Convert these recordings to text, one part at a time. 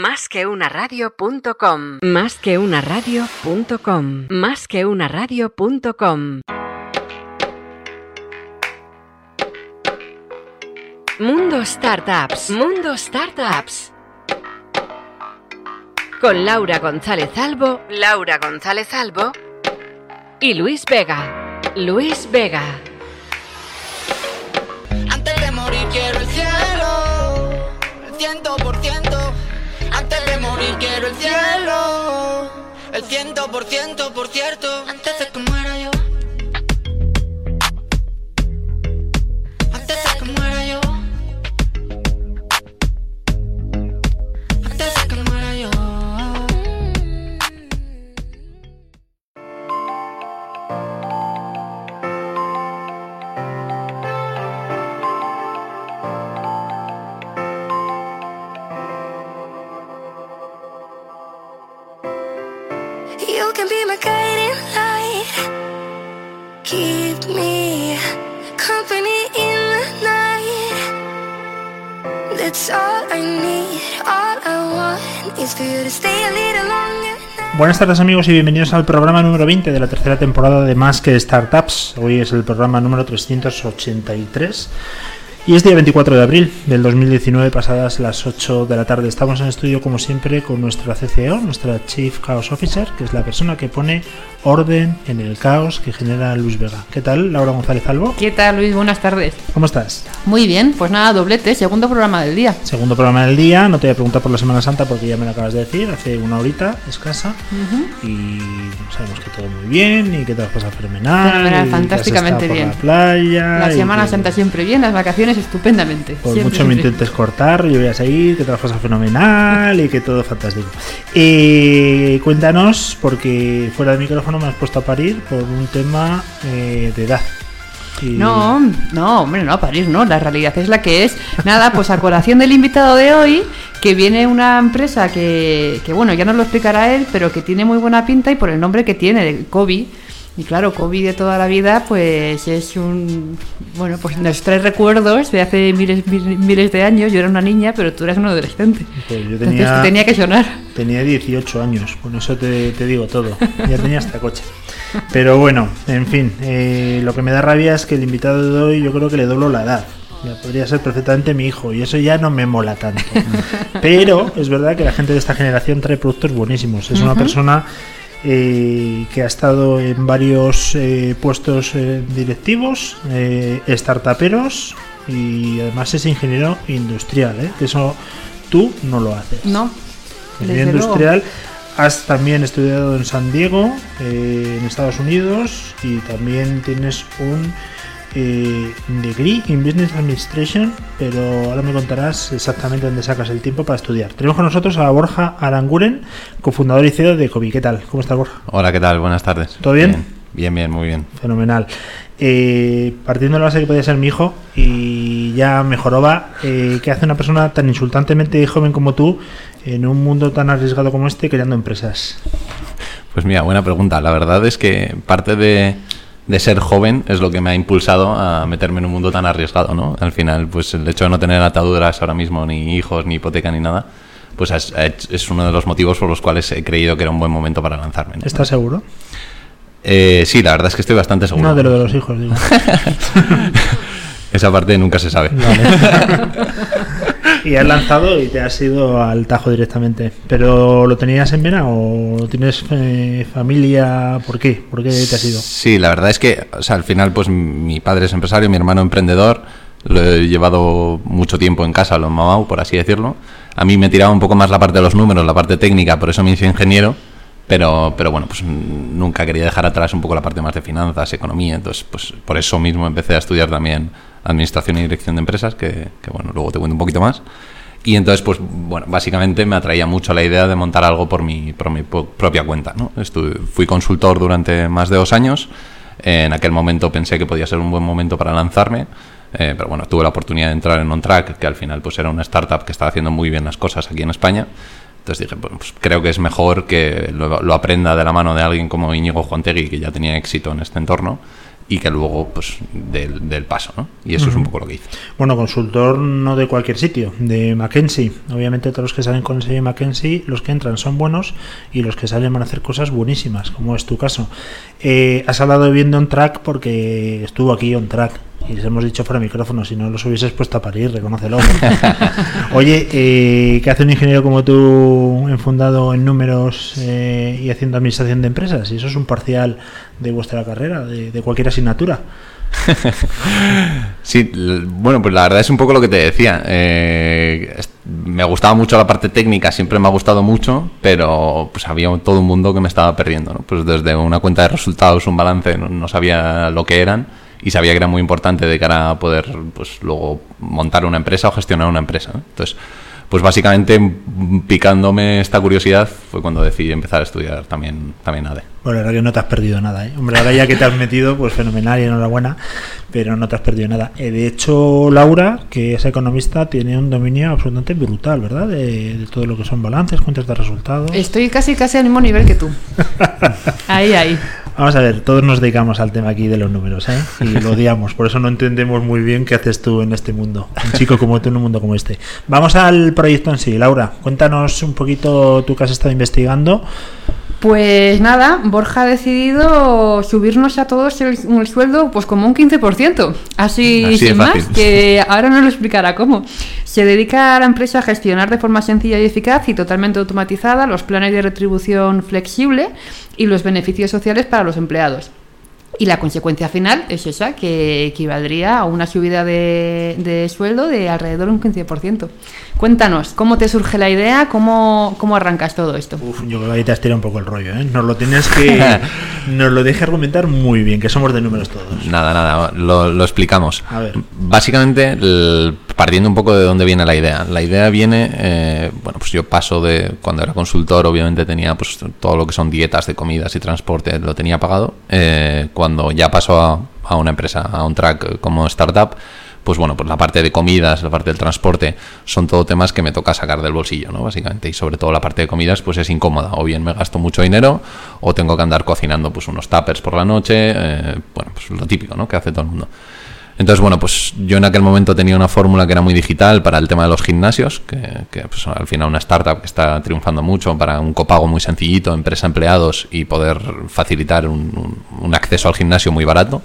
Más que una. Más que una radio.com. Más que una. Mundo Startups. Mundo Startups. Con Laura González Albo, Laura González Albo y Luis Vega. Luis Vega. El cielo, el ciento por ciento, por cierto. Antes de que Buenas tardes amigos y bienvenidos al programa número 20 de la tercera temporada de Más que Startups. Hoy es el programa número 383 y es día 24 de abril del 2019 pasadas las 8 de la tarde. Estamos en estudio como siempre con nuestra CCO, nuestra Chief Chaos Officer, que es la persona que pone orden en el caos que genera Luis Vega. ¿Qué tal Laura González Albo? ¿Qué tal, Luis? Buenas tardes. ¿Cómo estás? Muy bien, pues nada, doblete, segundo programa del día. Segundo programa del día, no te voy a preguntar por la Semana Santa porque ya me lo acabas de decir, hace una horita escasa y sabemos que todo muy bien y que te has pasado fenomenal. Fenomenal, has fantásticamente bien. La playa. La Semana Santa siempre bien, las vacaciones estupendamente. Por Siempre, mucho me intentes cortar, yo voy a seguir, que pasado fenomenal y que todo fantástico. Eh, cuéntanos, porque fuera de micrófono me has puesto a parir por un tema eh, de edad. No, no, hombre, no, París, no, la realidad es la que es. Nada, pues a colación del invitado de hoy, que viene una empresa que, que, bueno, ya nos lo explicará él, pero que tiene muy buena pinta y por el nombre que tiene, de Kobe. Y claro, Kobe de toda la vida, pues es un. Bueno, pues nos trae recuerdos de hace miles, mil- miles de años. Yo era una niña, pero tú eras un adolescente. Pues yo Entonces tenía- tenía que sonar. Tenía 18 años, con eso te, te digo todo. Ya tenía hasta coche. Pero bueno, en fin, eh, lo que me da rabia es que el invitado de hoy yo creo que le doblo la edad. Ya podría ser perfectamente mi hijo y eso ya no me mola tanto. Pero es verdad que la gente de esta generación trae productos buenísimos. Es una persona eh, que ha estado en varios eh, puestos eh, directivos, startuperos y además es ingeniero industrial, que eso tú no lo haces. No. Luego. industrial. Has también estudiado en San Diego, en Estados Unidos, y también tienes un eh, degree in Business Administration, pero ahora me contarás exactamente dónde sacas el tiempo para estudiar. Tenemos con nosotros a Borja Aranguren, cofundador y CEO de COVID. ¿Qué tal? ¿Cómo estás, Borja? Hola, ¿qué tal? Buenas tardes. ¿Todo bien? Bien, bien, muy bien. Fenomenal. Eh, partiendo de la base que podía ser mi hijo y ya mejoró va, eh, ¿qué hace una persona tan insultantemente joven como tú en un mundo tan arriesgado como este creando empresas? Pues mira, buena pregunta. La verdad es que parte de, de ser joven es lo que me ha impulsado a meterme en un mundo tan arriesgado, ¿no? Al final, pues el hecho de no tener ataduras ahora mismo, ni hijos, ni hipoteca, ni nada, pues es, es uno de los motivos por los cuales he creído que era un buen momento para lanzarme. ¿no? ¿Estás seguro? Eh, sí, la verdad es que estoy bastante seguro. No, de lo de los hijos, digo. Esa parte nunca se sabe. Vale. y has lanzado y te has ido al tajo directamente. ¿Pero lo tenías en vena o tienes eh, familia? ¿Por qué? ¿Por qué te has ido? Sí, la verdad es que, o sea, al final, pues mi padre es empresario, mi hermano emprendedor, lo he llevado mucho tiempo en casa, lo he mamado, por así decirlo. A mí me tiraba un poco más la parte de los números, la parte técnica, por eso me hice ingeniero, pero, pero bueno, pues nunca quería dejar atrás un poco la parte más de finanzas, economía, entonces, pues por eso mismo empecé a estudiar también administración y dirección de empresas, que, que bueno, luego te cuento un poquito más. Y entonces, pues bueno, básicamente me atraía mucho la idea de montar algo por mi, por mi propia cuenta. ¿no? Estuve- fui consultor durante más de dos años. En aquel momento pensé que podía ser un buen momento para lanzarme. eh, pero bueno, tuve la oportunidad de entrar en OnTrack, que al final pues era una startup que estaba haciendo muy bien las cosas aquí en España. Entonces dije, pues creo que es mejor que lo, lo aprenda de la mano de alguien como Íñigo Juantegui, que ya tenía éxito en este entorno, y que luego pues del, del paso, ¿no? Y eso es un poco lo que hice. Bueno, consultor no de cualquier sitio, de Mackenzie. Obviamente todos los que salen con el sello Mackenzie, los que entran son buenos y los que salen van a hacer cosas buenísimas, como es tu caso. Eh, has hablado bien de On Track porque estuvo aquí On Track y les hemos dicho fuera micrófono, si no los hubieses puesto a parir, reconócelo. Oye, eh, ¿qué hace un ingeniero como tú enfundado en números eh, y haciendo administración de empresas? Y eso es un parcial de vuestra carrera, de, cualquier asignatura. Sí, bueno, pues la verdad es un poco lo que te decía. Eh, me gustaba mucho la parte técnica, siempre me ha gustado mucho, pero pues había todo un mundo que me estaba perdiendo. ¿no? Pues desde una cuenta de resultados, un balance, no sabía lo que eran y sabía que era muy importante de cara a poder pues luego montar una empresa o gestionar una empresa. ¿no? Entonces, pues básicamente picándome esta curiosidad fue cuando decidí empezar a estudiar también, también ADE. Bueno, verdad que no te has perdido nada, ¿eh? Hombre, ahora ya que te has metido, pues fenomenal y enhorabuena, pero no te has perdido nada. Eh, de hecho, Laura, que es economista, tiene un dominio absolutamente brutal, ¿verdad? De, de todo lo que son balances, cuentas de resultados. Estoy casi casi al mismo nivel que tú. Ahí, ahí. Vamos a ver, todos nos dedicamos al tema aquí de los números, ¿eh? Y lo odiamos, por eso no entendemos muy bien qué haces tú en este mundo. Un chico como tú en un mundo como este. Vamos al proyecto en sí, Laura. Cuéntanos un poquito tú que has estado investigando. Pues nada, Borja ha decidido subirnos a todos el, el sueldo pues como un 15%. Así, Así sin más, que ahora nos lo explicará cómo. Se dedica a la empresa a gestionar de forma sencilla y eficaz y totalmente automatizada los planes de retribución flexible y los beneficios sociales para los empleados. Y la consecuencia final es esa, que equivaldría a una subida de, de sueldo de alrededor de un 15%. Cuéntanos, ¿cómo te surge la idea? ¿Cómo, cómo arrancas todo esto? Uf, yo creo que ahí te has tirado un poco el rollo, ¿eh? Nos lo tienes que... nos lo deje argumentar muy bien, que somos de números todos. Nada, nada, lo, lo explicamos. A ver. Básicamente, el- partiendo un poco de dónde viene la idea. La idea viene, eh, bueno, pues yo paso de, cuando era consultor, obviamente tenía pues todo lo que son dietas de comidas y transporte, lo tenía pagado. Eh, cuando ya paso a, a una empresa, a un track como startup, pues bueno, pues la parte de comidas, la parte del transporte, son todo temas que me toca sacar del bolsillo, ¿no? Básicamente, y sobre todo la parte de comidas, pues es incómoda. O bien me gasto mucho dinero, o tengo que andar cocinando pues unos tuppers por la noche, eh, bueno, pues lo típico, ¿no? Que hace todo el mundo. Entonces, bueno, pues yo en aquel momento tenía una fórmula que era muy digital para el tema de los gimnasios, que, pues, al final una startup que está triunfando mucho para un copago muy sencillito, empresa empleados y poder facilitar un acceso al gimnasio muy barato.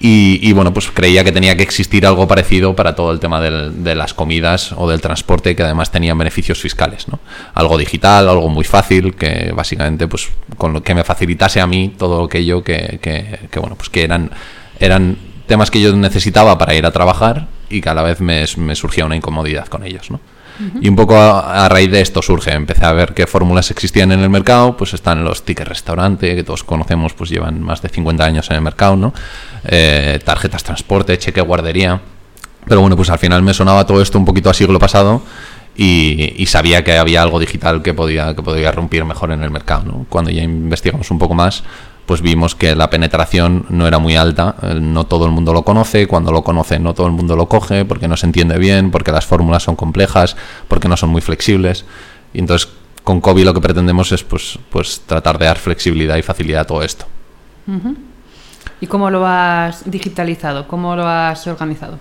Y, y, bueno, pues creía que tenía que existir algo parecido para todo el tema del- de las comidas o del transporte que además tenían beneficios fiscales, ¿no? Algo digital, algo muy fácil, que básicamente pues con lo que me facilitase a mí todo aquello que, que, que, bueno, pues que eran, eran temas que yo necesitaba para ir a trabajar y que a la vez me, me surgía una incomodidad con ellos, ¿no? Y un poco a, a raíz de esto surge, empecé a ver qué fórmulas existían en el mercado, pues están los tickets restaurante, que todos conocemos, pues llevan más de 50 años en el mercado, ¿no? Eh, tarjetas transporte, cheque guardería. Pero bueno, pues al final me sonaba todo esto un poquito a siglo pasado y, y sabía que había algo digital que podía, que podía romper mejor en el mercado, ¿no? Cuando ya investigamos un poco más, pues vimos que la penetración no era muy alta, eh, no todo el mundo lo conoce, cuando lo conoce no todo el mundo lo coge, porque no se entiende bien, porque las fórmulas son complejas, porque no son muy flexibles. Y entonces con Kobe lo que pretendemos es pues, pues tratar de dar flexibilidad y facilidad a todo esto. ¿Y cómo lo has digitalizado? ¿Cómo lo has organizado?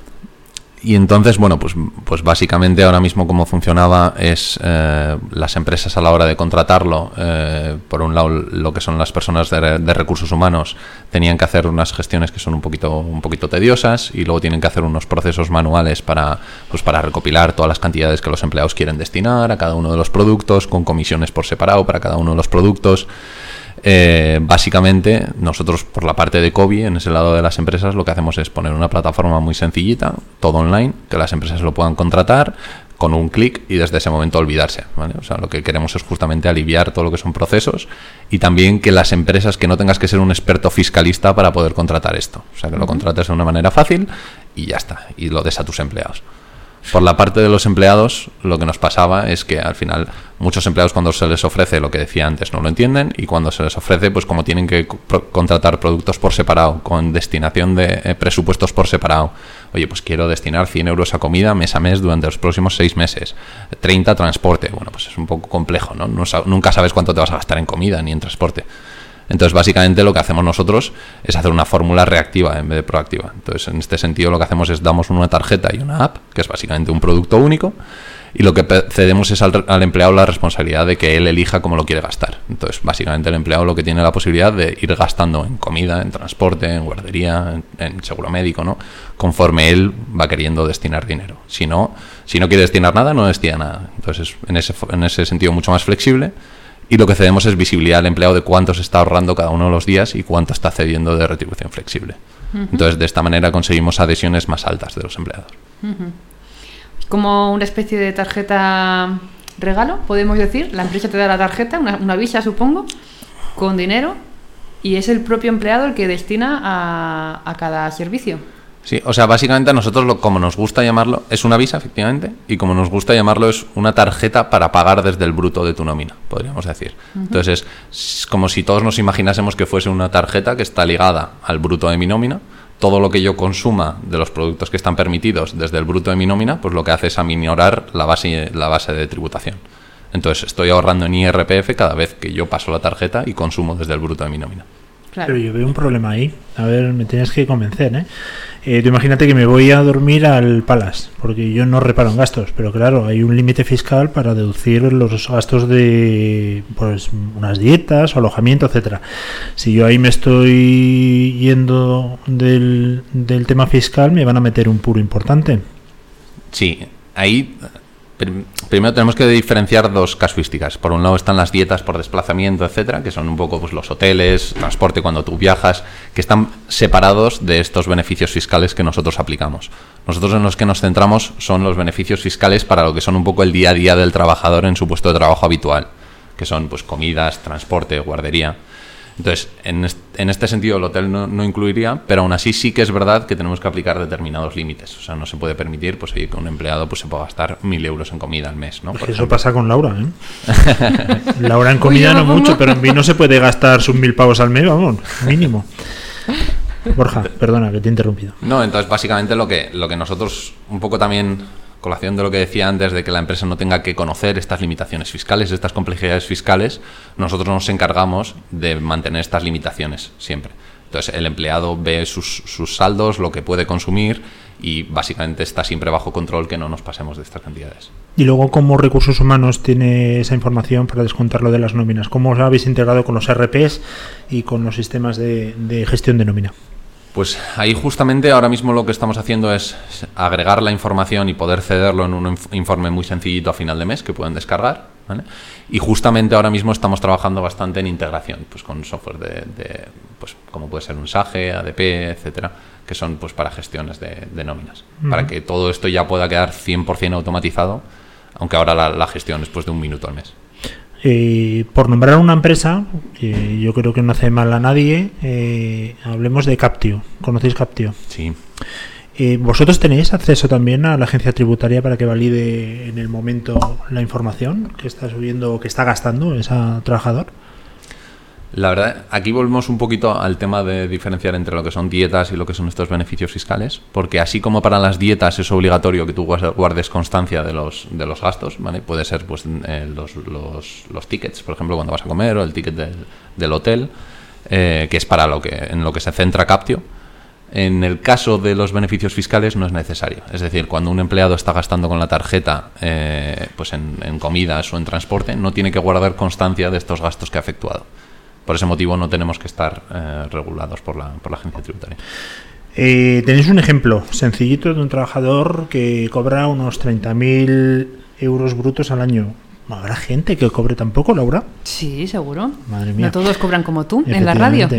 Y entonces, bueno, pues, pues básicamente ahora mismo cómo funcionaba es eh, las empresas a la hora de contratarlo, eh, por un lado lo que son las personas de, de, recursos humanos tenían que hacer unas gestiones que son un poquito, un poquito tediosas y luego tienen que hacer unos procesos manuales para, pues para recopilar todas las cantidades que los empleados quieren destinar a cada uno de los productos, con comisiones por separado para cada uno de los productos. Eh, básicamente, nosotros por la parte de COVID, en ese lado de las empresas, lo que hacemos es poner una plataforma muy sencillita, todo online, que las empresas lo puedan contratar con un clic y desde ese momento olvidarse. ¿vale? O sea, lo que queremos es justamente aliviar todo lo que son procesos y también que las empresas, que no tengas que ser un experto fiscalista para poder contratar esto. O sea, que lo contrates de una manera fácil y ya está, y lo des a tus empleados. Por la parte de los empleados, lo que nos pasaba es que al final muchos empleados cuando se les ofrece lo que decía antes no lo entienden y cuando se les ofrece, pues como tienen que pro contratar productos por separado, con destinación de eh, presupuestos por separado, oye, pues quiero destinar 100 euros a comida mes a mes durante los próximos seis meses, 30 a transporte, bueno, pues es un poco complejo, no nunca sabes cuánto te vas a gastar en comida ni en transporte. Entonces, básicamente lo que hacemos nosotros es hacer una fórmula reactiva en vez de proactiva. Entonces, en este sentido, lo que hacemos es damos una tarjeta y una app, que es básicamente un producto único, y lo que cedemos es al, empleado la responsabilidad de que él elija cómo lo quiere gastar. Entonces, básicamente, el empleado lo que tiene la posibilidad de ir gastando en comida, en transporte, en guardería, en, en seguro médico, ¿no? Conforme él va queriendo destinar dinero. Si no, si no quiere destinar nada, no destina nada. Entonces, en ese, en ese sentido, mucho más flexible. Y lo que cedemos es visibilidad al empleado de cuánto se está ahorrando cada uno de los días y cuánto está cediendo de retribución flexible. Entonces, de esta manera conseguimos adhesiones más altas de los empleados. Como una especie de tarjeta regalo, podemos decir. La empresa te da la tarjeta, una, una visa, supongo, con dinero, y es el propio empleado el que destina a, a cada servicio. Sí, o sea, básicamente a nosotros, lo, como nos gusta llamarlo, es una visa, efectivamente, y como nos gusta llamarlo, es una tarjeta para pagar desde el bruto de tu nómina, podríamos decir. Entonces, es, es como si todos nos imaginásemos que fuese una tarjeta que está ligada al bruto de mi nómina. Todo lo que yo consuma de los productos que están permitidos desde el bruto de mi nómina, pues lo que hace es aminorar la base, la base de tributación. Entonces, estoy ahorrando en IRPF cada vez que yo paso la tarjeta y consumo desde el bruto de mi nómina. Claro. Pero yo veo un problema ahí. A ver, me tienes que convencer, ¿eh? Eh, tú imagínate que me voy a dormir al Palace, porque yo no reparo en gastos, pero claro, hay un límite fiscal para deducir los gastos de pues unas dietas, alojamiento, etcétera. Si yo ahí me estoy yendo del, del tema fiscal, me van a meter un puro importante. Sí, ahí primero tenemos que diferenciar dos casuísticas. Por un lado están las dietas por desplazamiento, etcétera, que son un poco pues, los hoteles, transporte cuando tú viajas, que están separados de estos beneficios fiscales que nosotros aplicamos. Nosotros en los que nos centramos son los beneficios fiscales para lo que son un poco el día a día del trabajador en su puesto de trabajo habitual, que son pues comidas, transporte, guardería. Entonces, en, est- en este sentido el hotel no, no incluiría, pero aún así sí que es verdad que tenemos que aplicar determinados límites. O sea, no se puede permitir pues, oye, que un empleado pues, se pueda gastar mil euros en comida al mes. ¿no? Por Pues eso ejemplo. pasa con Laura, ¿eh? Laura en comida no mucho, pero en vino se puede gastar sus mil pavos al mes, vamos, mínimo. Borja, perdona que te he interrumpido. No, entonces básicamente lo que, lo que nosotros, un poco también, colación de lo que decía antes, de que la empresa no tenga que conocer estas limitaciones fiscales, estas complejidades fiscales, nosotros nos encargamos de mantener estas limitaciones siempre. Entonces el empleado ve sus, saldos, lo que puede consumir y básicamente está siempre bajo control que no nos pasemos de estas cantidades. Y luego, ¿cómo recursos humanos tiene esa información para descontarlo de las nóminas? ¿Cómo os habéis integrado con los RPs y con los sistemas de, de gestión de nómina? Pues ahí justamente ahora mismo lo que estamos haciendo es agregar la información y poder cederlo en un inf- informe muy sencillito a final de mes que pueden descargar. ¿vale? Y justamente ahora mismo estamos trabajando bastante en integración, pues con software de, de, pues como puede ser un SAGE, ADP, etcétera, que son pues para gestiones de, de nóminas. Para que todo esto ya pueda quedar 100% automatizado, aunque ahora la, la gestión es pues de un minuto al mes. Eh, por nombrar una empresa, que yo creo que no hace mal a nadie, eh, hablemos de Captio. ¿Conocéis Captio? Sí. Eh, ¿Vosotros tenéis acceso también a la agencia tributaria para que valide en el momento la información que está subiendo o que está gastando ese trabajador? La verdad, aquí volvemos un poquito al tema de diferenciar entre lo que son dietas y lo que son estos beneficios fiscales, porque así como para las dietas es obligatorio que tú guardes constancia de los, de los gastos, ¿vale? Puede ser pues eh, los, los, los tickets, por ejemplo, cuando vas a comer, o el ticket del, del hotel, eh, que es para lo que, en lo que se centra Captio. En el caso de los beneficios fiscales no es necesario. Es decir, cuando un empleado está gastando con la tarjeta eh, pues en, en comidas o en transporte, no tiene que guardar constancia de estos gastos que ha efectuado. Por ese motivo no tenemos que estar eh, regulados por la, por la agencia tributaria. Eh, tenéis un ejemplo sencillito de un trabajador que cobra unos 30.000 euros brutos al año. ¿Habrá gente que cobre tan poco, Laura? Sí, seguro. Madre mía. No todos cobran como tú en la radio.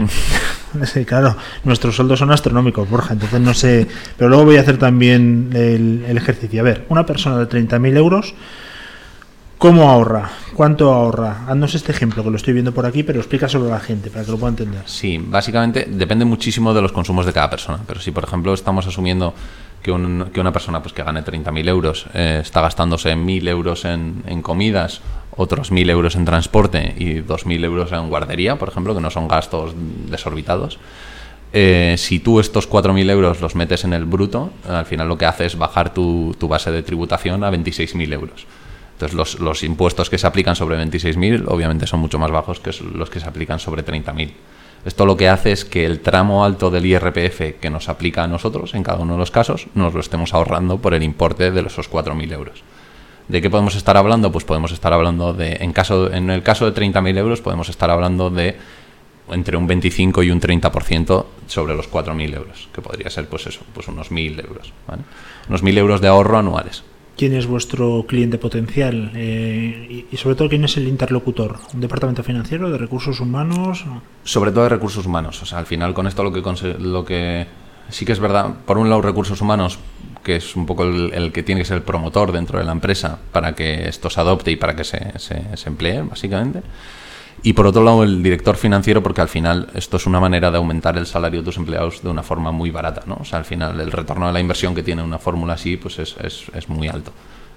Sí, claro, nuestros sueldos son astronómicos, Borja, entonces no sé. Pero luego voy a hacer también el, el ejercicio. A ver, una persona de 30.000 euros, ¿cómo ahorra? ¿Cuánto ahorra? Haznos este ejemplo, que lo estoy viendo por aquí, pero explícaselo a la gente para que lo pueda entender. Sí, básicamente depende muchísimo de los consumos de cada persona. Pero si, por ejemplo, estamos asumiendo que, un- que una persona pues, que gane 30.000 euros eh, está gastándose 1.000 euros en, en comidas, otros 1.000 euros en transporte y 2.000 euros en guardería, por ejemplo, que no son gastos desorbitados. eh, si tú estos 4.000 euros los metes en el bruto, al final lo que hace es bajar tu, tu base de tributación a 26.000 euros. Entonces los, los impuestos que se aplican sobre 26.000 obviamente son mucho más bajos que los que se aplican sobre 30.000. Esto lo que hace es que el tramo alto del IRPF que nos aplica a nosotros en cada uno de los casos nos lo estemos ahorrando por el importe de esos 4.000 euros. ¿De qué podemos estar hablando? Pues podemos estar hablando de, en, caso, en el caso de 30.000 euros, podemos estar hablando de entre un 25 y un 30% sobre los 4.000 euros, que podría ser pues eso, pues unos 1.000 euros, ¿vale? Unos 1.000 euros de ahorro anuales. ¿Quién es vuestro cliente potencial? Eh, y, y sobre todo, ¿quién es el interlocutor? ¿Un departamento financiero, de recursos humanos? Sobre todo de recursos humanos. O sea, al final con esto lo que, lo que sí que es verdad, por un lado recursos humanos, que es un poco el, el que tiene que ser el promotor dentro de la empresa para que esto se adopte y para que se, se, se emplee, básicamente. Y por otro lado, el director financiero, porque al final esto es una manera de aumentar el salario de tus empleados de una forma muy barata, ¿no? O sea, al final el retorno de la inversión que tiene una fórmula así, pues es, es, es muy alto.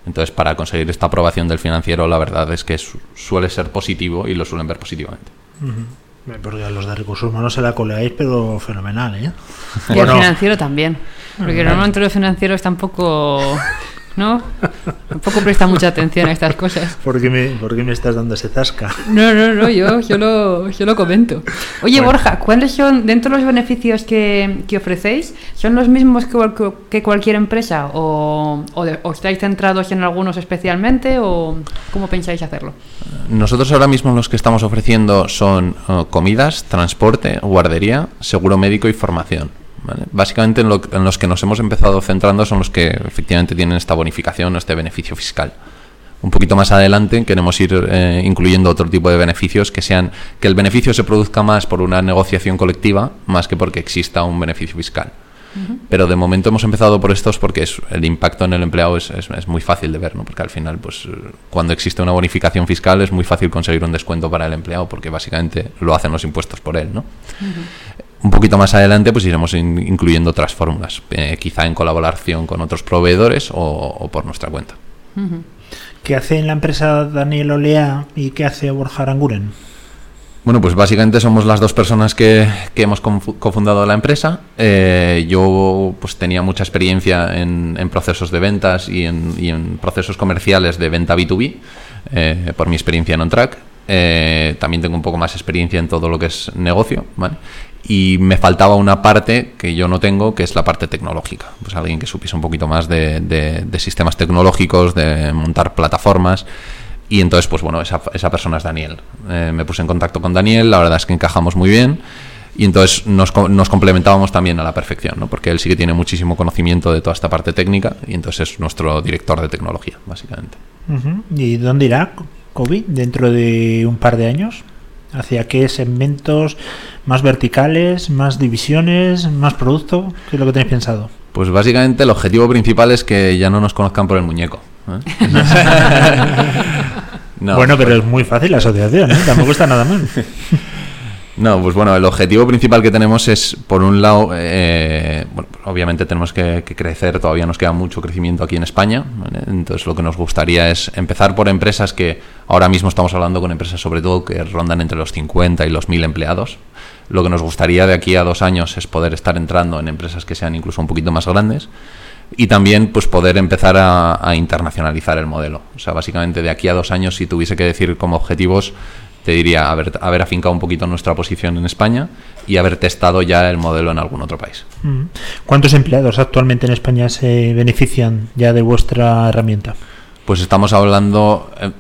Entonces, para conseguir esta aprobación del financiero, la verdad es que su- suele ser positivo y lo suelen ver positivamente. Porque a los de recursos humanos se la coleáis, pero fenomenal, ¿eh? Y Bueno. el financiero también. Porque normalmente los financieros tampoco. ¿No? Tampoco presta mucha atención a estas cosas. ¿Por qué me, por qué me estás dando ese zasca? No, no, no, yo, yo, lo, yo lo comento. Oye, Borja, ¿cuáles son, dentro de los beneficios que, que ofrecéis, son los mismos que, que cualquier empresa? ¿O, o, de- o estáis centrados en algunos especialmente? ¿O cómo pensáis hacerlo? Nosotros ahora mismo los que estamos ofreciendo son eh, comidas, transporte, guardería, seguro médico y formación. ¿Vale? Básicamente en, lo- en los que nos hemos empezado centrando son los que efectivamente tienen esta bonificación o este beneficio fiscal. Un poquito más adelante queremos ir eh, incluyendo otro tipo de beneficios que sean que el beneficio se produzca más por una negociación colectiva más que porque exista un beneficio fiscal. Pero de momento hemos empezado por estos porque es, el impacto en el empleado es, es- es muy fácil de ver, ¿no? Porque al final, pues cuando existe una bonificación fiscal es muy fácil conseguir un descuento para el empleado porque básicamente lo hacen los impuestos por él, ¿no? Un poquito más adelante pues iremos in- incluyendo otras fórmulas, eh, quizá en colaboración con otros proveedores o, o por nuestra cuenta. ¿Qué hace en la empresa Daniel Olea y qué hace Borja Aranguren? Bueno, pues básicamente somos las dos personas que, que hemos cofundado la empresa. Eh, yo pues tenía mucha experiencia en, en procesos de ventas y en, y en procesos comerciales de venta B2B, eh, por mi experiencia en OnTrack. Eh, también tengo un poco más experiencia en todo lo que es negocio, ¿vale? Y me faltaba una parte que yo no tengo, que es la parte tecnológica. Pues alguien que supiese un poquito más de, de- sistemas tecnológicos, de montar plataformas. Y entonces, pues bueno, esa, esa persona es Daniel. Eh, me puse en contacto con Daniel, la verdad es que encajamos muy bien. Y entonces nos, nos complementábamos también a la perfección, ¿no? Porque él sí que tiene muchísimo conocimiento de toda esta parte técnica y entonces es nuestro director de tecnología, básicamente. ¿Y dónde irá COVID dentro de un par de años? ¿Hacia qué segmentos? ¿Más verticales? ¿Más divisiones? ¿Más producto? ¿Qué es lo que tenéis pensado? Pues básicamente el objetivo principal es que ya no nos conozcan por el muñeco. ¿eh? No, bueno, pero pues- es muy fácil la asociación, ¿eh? Tampoco está nada mal. No, pues bueno, el objetivo principal que tenemos es, por un lado, eh, bueno, obviamente tenemos que, crecer, todavía nos queda mucho crecimiento aquí en España, entonces lo que nos gustaría es empezar por empresas que ahora mismo estamos hablando con empresas sobre todo que rondan entre los 50 y los 1000 empleados. Lo que nos gustaría de aquí a dos años es poder estar entrando en empresas que sean incluso un poquito más grandes y también pues poder empezar a, a internacionalizar el modelo. O sea, básicamente de aquí a dos años, si tuviese que decir como objetivos, te diría haber, haber afincado un poquito nuestra posición en España y haber testado ya el modelo en algún otro país. Mm. ¿Cuántos empleados actualmente en España se benefician ya de vuestra herramienta? Pues estamos hablando, eh,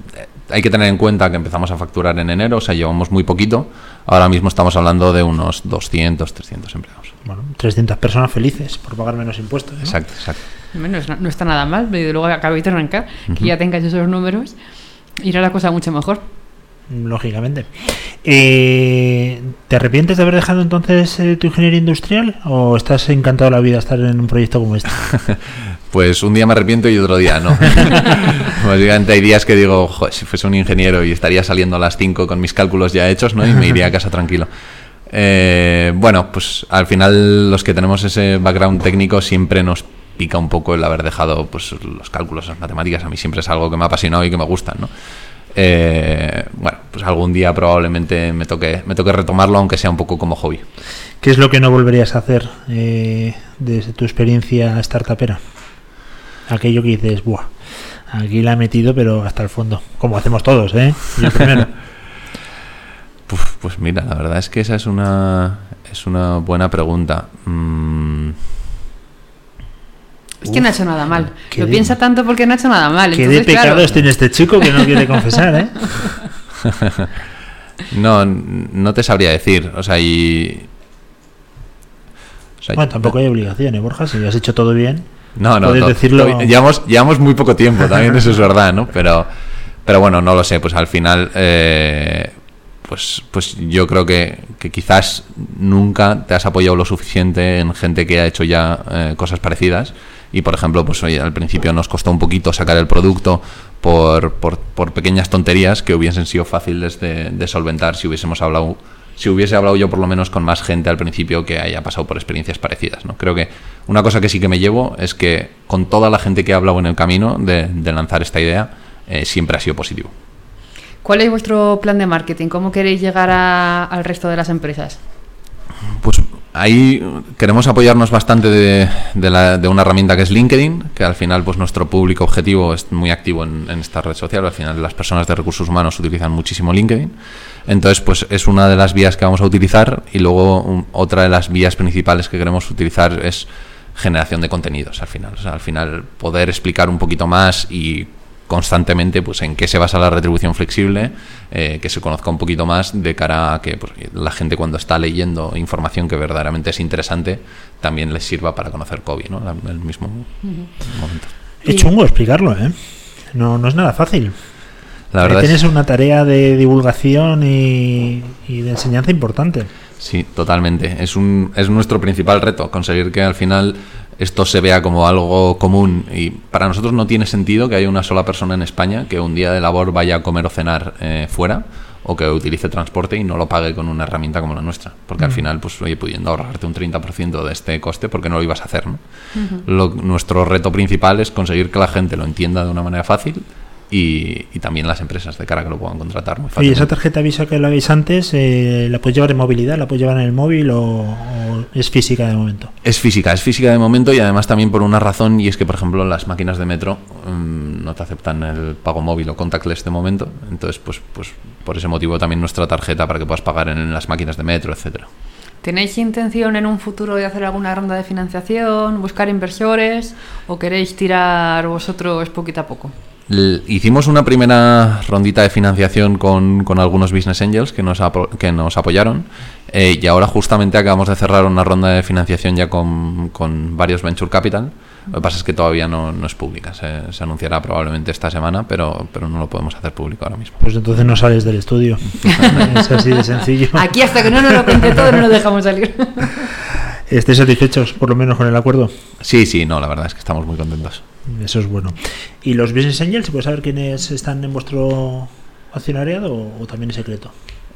hay que tener en cuenta que empezamos a facturar en enero, o sea, llevamos muy poquito. Ahora mismo estamos hablando de unos 200, 300 empleados. Bueno, 300 personas felices por pagar menos impuestos. ¿no? Exacto, exacto. Bueno, no está nada mal, pero luego acabáis de arrancar, que ya tengáis esos números, irá la cosa mucho mejor. Lógicamente. Eh, ¿Te arrepientes de haber dejado entonces eh, tu ingeniería industrial o estás encantado de la vida estar en un proyecto como este? Pues un día me arrepiento y otro día no. Básicamente hay días que digo, "Joder, si fuese un ingeniero y estaría saliendo a las 5 con mis cálculos ya hechos, ¿no? Y me iría a casa tranquilo. Eh, bueno, pues al final los que tenemos ese background técnico siempre nos pica un poco el haber dejado pues los cálculos, las matemáticas. A mí siempre es algo que me ha apasionado y que me gustan, ¿no? Eh, bueno, pues algún día probablemente me toque, me toque retomarlo, aunque sea un poco como hobby. ¿Qué es lo que no volverías a hacer eh, desde tu experiencia startupera? Aquello que dices, buah, Aquí la ha metido, pero hasta el fondo. Como hacemos todos, ¿eh? Yo primero. Puf, pues mira, la verdad es que esa es una, es una buena pregunta. Mm, Es que no ha hecho nada mal. Lo de- piensa tanto porque no ha hecho nada mal. Qué de claro, pecados tiene este chico que no quiere confesar, ¿eh? no, no te sabría decir. O sea, y. o sea, Bueno, tampoco hay obligaciones, Borja. Si has hecho todo bien, No, no, Puedes decirlo- llevamos, llevamos muy poco tiempo, también eso es verdad, ¿no? Pero, pero bueno, no lo sé, pues al final, eh, pues, pues yo creo que, que quizás nunca te has apoyado lo suficiente en gente que ha hecho ya eh, cosas parecidas. Y por ejemplo, pues oye, al principio nos costó un poquito sacar el producto por, por, por pequeñas tonterías que hubiesen sido fáciles de, de solventar si hubiésemos hablado si hubiese hablado yo por lo menos con más gente al principio que haya pasado por experiencias parecidas. ¿no? Creo que una cosa que sí que me llevo es que con toda la gente que he hablado en el camino de, de lanzar esta idea, eh, siempre ha sido positivo. ¿Cuál es vuestro plan de marketing? ¿Cómo queréis llegar a- al resto de las empresas? Pues ahí queremos apoyarnos bastante de, una herramienta que es LinkedIn, que al final pues nuestro público objetivo es muy activo en, esta red social. Al final las personas de recursos humanos utilizan muchísimo LinkedIn. Entonces pues es una de las vías que vamos a utilizar y luego otra de las vías principales que queremos utilizar es generación de contenidos al final. O sea, al final poder explicar un poquito más y constantemente pues en qué se basa la retribución flexible, eh, que se conozca un poquito más de cara a que pues, la gente cuando está leyendo información que verdaderamente es interesante también les sirva para conocer COVID, ¿no? El mismo momento. es chungo explicarlo, ¿eh? No, no es nada fácil. La verdad tienes es, una tarea de divulgación y, y de enseñanza importante. sí, totalmente. Es un es nuestro principal reto conseguir que al final esto se vea como algo común y para nosotros no tiene sentido que haya una sola persona en España que un día de labor vaya a comer o cenar eh, fuera o que utilice transporte y no lo pague con una herramienta como la nuestra. Porque al final, pues, oye, pudiendo ahorrarte un 30% de este coste, porque no lo ibas a hacer, ¿no? Lo- nuestro reto principal es conseguir que la gente lo entienda de una manera fácil y, y también las empresas de cara a que lo puedan contratar muy Oye, fácilmente. esa tarjeta Visa que la veis antes, eh, ¿la puedes llevar en movilidad? ¿La puedes llevar en el móvil o, o es física de momento? Es física, es física de momento y además también por una razón y es que, por ejemplo, las máquinas de metro mm, no te aceptan el pago móvil o contactless de momento. Entonces, pues, pues por ese motivo también nuestra tarjeta para que puedas pagar en las máquinas de metro, etcétera. ¿Tenéis intención en un futuro de hacer alguna ronda de financiación, buscar inversores o queréis tirar vosotros poquito a poco? Hicimos una primera rondita de financiación con, con algunos business angels que nos, apo- que nos apoyaron eh, y ahora justamente acabamos de cerrar una ronda de financiación ya con, con varios venture capital. Lo que pasa es que todavía no, no es pública, se, se anunciará probablemente esta semana, pero, pero no lo podemos hacer público ahora mismo. Pues entonces no sales del estudio. es así de sencillo. Aquí hasta que no nos lo cuente todo no nos dejamos salir. ¿Estáis satisfechos por lo menos con el acuerdo? Sí, sí, no, la verdad es que estamos muy contentos. Eso es bueno. ¿Y los Business Angels, se puede saber quiénes están en vuestro accionariado o, o también es secreto?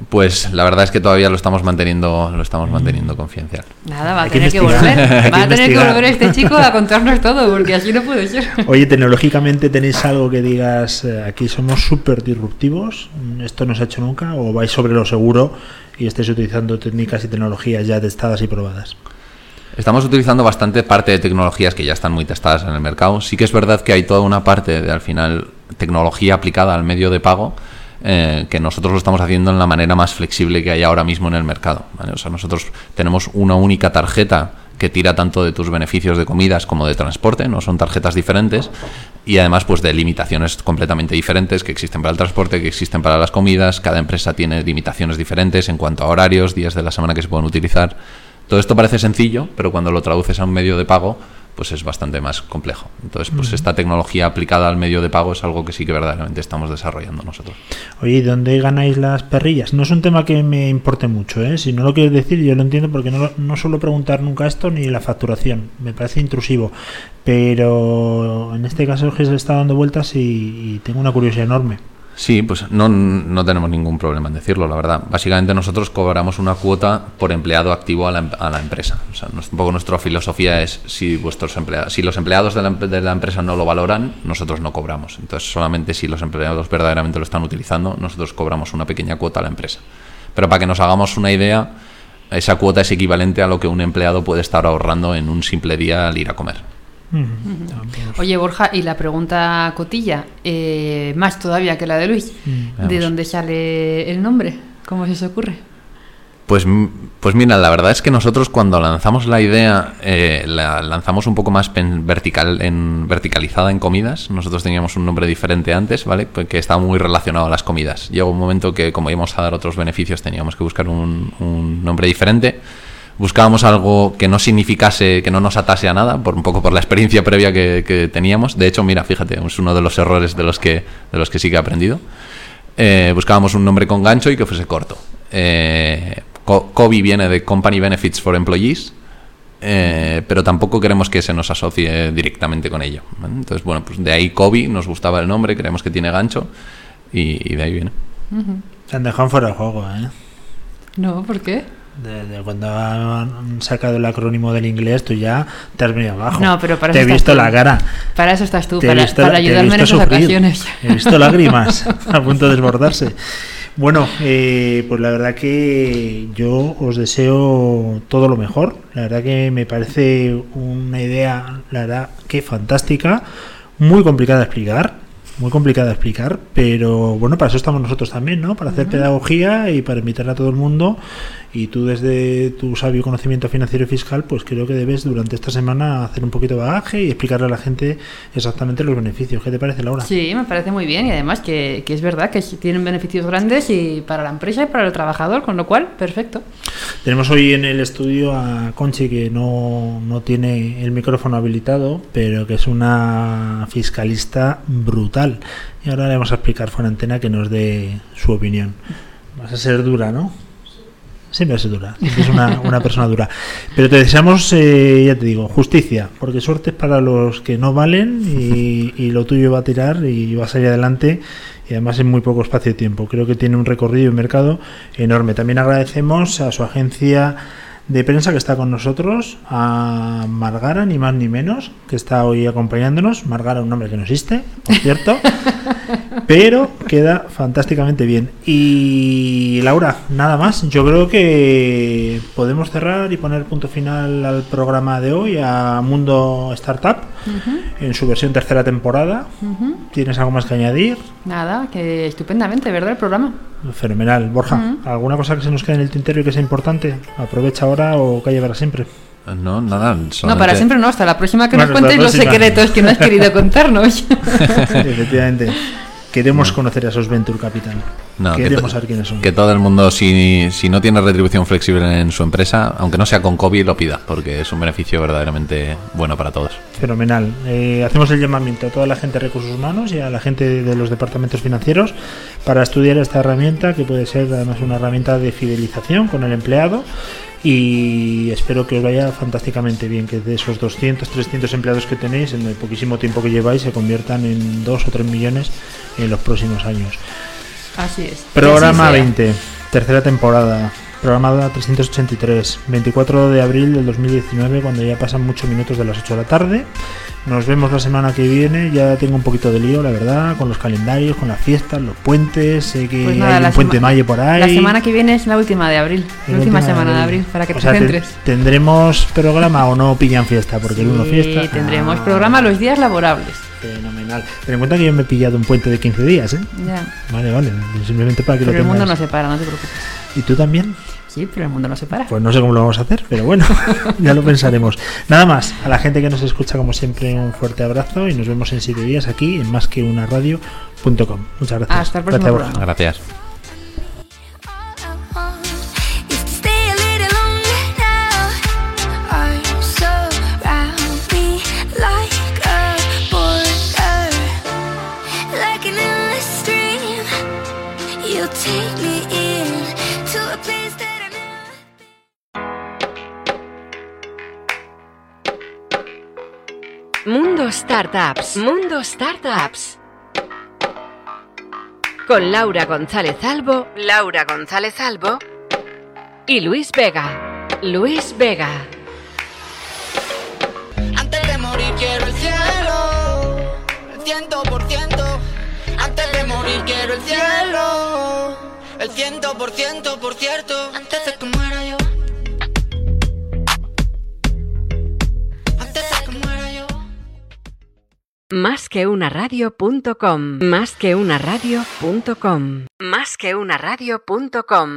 Pues la verdad es que todavía lo estamos manteniendo, lo estamos manteniendo confidencial. Nada, va a tener que volver. Va a tener que volver este chico a contarnos todo, porque así no puede ser. Oye, tecnológicamente tenéis algo que digas, eh, aquí somos súper disruptivos, mm, esto no se ha hecho nunca, o vais sobre lo seguro y estáis utilizando técnicas y tecnologías ya testadas y probadas. Estamos utilizando bastante parte de tecnologías que ya están muy testadas en el mercado. Sí que es verdad que hay toda una parte de, al final, tecnología aplicada al medio de pago eh, que nosotros lo estamos haciendo en la manera más flexible que hay ahora mismo en el mercado. O sea, nosotros tenemos una única tarjeta que tira tanto de tus beneficios de comidas como de transporte, no son tarjetas diferentes y además pues de limitaciones completamente diferentes que existen para el transporte, que existen para las comidas, cada empresa tiene limitaciones diferentes en cuanto a horarios, días de la semana que se pueden utilizar. Todo esto parece sencillo, pero cuando lo traduces a un medio de pago, pues es bastante más complejo. Entonces, pues esta tecnología aplicada al medio de pago es algo que sí que verdaderamente estamos desarrollando nosotros. Oye, ¿y dónde ganáis las perrillas? No es un tema que me importe mucho, ¿eh? Si no lo quieres decir, yo lo entiendo porque no, no suelo preguntar nunca esto ni la facturación. Me parece intrusivo. Pero en este caso es que se está dando vueltas y, y tengo una curiosidad enorme. Sí, pues no, no tenemos ningún problema en decirlo, la verdad. Básicamente nosotros cobramos una cuota por empleado activo a la, em- a la empresa. O sea, un poco nuestra filosofía es si vuestros empleados, si los empleados de la, de la empresa no lo valoran, nosotros no cobramos. Entonces solamente si los empleados verdaderamente lo están utilizando, nosotros cobramos una pequeña cuota a la empresa. Pero para que nos hagamos una idea, esa cuota es equivalente a lo que un empleado puede estar ahorrando en un simple día al ir a comer. Mm. Oye, Borja, y la pregunta cotilla, eh, más todavía que la de Luis. ¿De Veamos. dónde sale el nombre? ¿Cómo se os ocurre? Pues, pues mira, la verdad es que nosotros cuando lanzamos la idea, eh, la lanzamos un poco más vertical, en, verticalizada en comidas. Nosotros teníamos un nombre diferente antes, ¿vale? Pues que estaba muy relacionado a las comidas. Llegó un momento que como íbamos a dar otros beneficios teníamos que buscar un, un nombre diferente. Buscábamos algo que no significase, que no nos atase a nada, por un poco por la experiencia previa que, que teníamos. De hecho, mira, fíjate, es uno de los errores de los que, de los que sí que he aprendido. Eh, buscábamos un nombre con gancho y que fuese corto. Eh, COBI viene de Company Benefits for Employees, eh, pero tampoco queremos que se nos asocie directamente con ello. Entonces, bueno, pues de ahí COBI, nos gustaba el nombre, creemos que tiene gancho y, y de ahí viene. Te han dejado fuera de juego, ¿eh? No, ¿por qué? Desde cuando han sacado el acrónimo del inglés, tú ya te has venido abajo. No, pero para Te he visto tú. la cara. Para eso estás tú, Te para, visto ayudarme en esas sufrir. ocasiones. He visto lágrimas a punto de desbordarse. Bueno, eh, pues la verdad que yo os deseo todo lo mejor. La verdad que me parece una idea, la verdad que fantástica, muy complicada de explicar, muy complicada de explicar, pero bueno, para eso estamos nosotros también, ¿no? Para hacer pedagogía y para invitar a todo el mundo. Y tú desde tu sabio conocimiento financiero y fiscal, pues creo que debes durante esta semana hacer un poquito de bagaje y explicarle a la gente exactamente los beneficios. ¿Qué te parece, Laura? Sí, me parece muy bien y además que, que es verdad que tienen beneficios grandes y para la empresa y para el trabajador, con lo cual, perfecto. Tenemos hoy en el estudio a Conchi que no, no tiene el micrófono habilitado, pero que es una fiscalista brutal. Y ahora le vamos a explicar fuera antena que nos dé su opinión. Vas a ser dura, ¿no? Siempre ser dura, siempre es una, una persona dura. Pero te deseamos, eh, ya te digo, justicia, porque suerte es para los que no valen y, y lo tuyo va a tirar y va a salir adelante y además en muy poco espacio de tiempo. Creo que tiene un recorrido y un mercado enorme. También agradecemos a su agencia de prensa que está con nosotros, a Margara, ni más ni menos, que está hoy acompañándonos. Margara, un nombre que no existe, por cierto, pero queda fantásticamente bien. Y Laura, nada más. Yo creo que podemos cerrar y poner punto final al programa de hoy, a Mundo Startup, en su versión tercera temporada. ¿Tienes algo más que añadir? Nada, que estupendamente, ¿verdad? El programa. Fenomenal. Borja, ¿alguna cosa que se nos quede en el tintero y que sea importante? Aprovecha ahora o calle para siempre. No, nada. No, para siempre no, hasta la próxima que Bueno, nos cuentes los secretos que no has querido contarnos. Efectivamente. Queremos conocer a esos Venture Capital. No, que Queremos to- saber quiénes son. Que todo el mundo, si, si no tiene retribución flexible en su empresa, aunque no sea con COVID, lo pida, porque es un beneficio verdaderamente bueno para todos. Fenomenal. Eh, hacemos el llamamiento a toda la gente de recursos humanos y a la gente de los departamentos financieros para estudiar esta herramienta, que puede ser además una herramienta de fidelización con el empleado. Y espero que os vaya fantásticamente bien, que de esos 200, 300 empleados que tenéis, en el poquísimo tiempo que lleváis, se conviertan en 2 o 3 millones en los próximos años. Así es. Programa Que así sea. 20, tercera temporada. Programa 383, 24 de abril del 2019, cuando ya pasan muchos minutos de las 8 de la tarde. Nos vemos la semana que viene. Ya tengo un poquito de lío, la verdad, con los calendarios, con las fiestas, los puentes. Sé que Pues nada, hay un puente mayo por ahí. La semana que viene es la última de abril. La, última, semana de abril, para que O te sea, te- centres. ¿Tendremos programa o no pillan fiesta? Porque el uno Sí, fiesta. tendremos Ah, programa los días laborables. Fenomenal. Ten en cuenta que yo me he pillado un puente de 15 días, ¿eh? Ya. Vale, vale. Simplemente para que Pero lo el mundo no tengas. se para, no te preocupes. ¿Y tú también? Sí, pero el mundo no se para. Pues no sé cómo lo vamos a hacer, pero bueno, ya lo pensaremos. Nada más, a la gente que nos escucha, como siempre, un fuerte abrazo y nos vemos en siete días aquí en más que una radio.com. Muchas gracias. Hasta el próximo Gracias, Mundo Startups. Mundo Startups. Con Laura González Albo, Laura González Albo y Luis Vega. Luis Vega. Antes de morir quiero el cielo, el ciento por ciento. Antes de morir quiero el cielo, el ciento por ciento, por cierto. Antes de Más que una radio.com. Más que una radio.com. Más que una radio.com.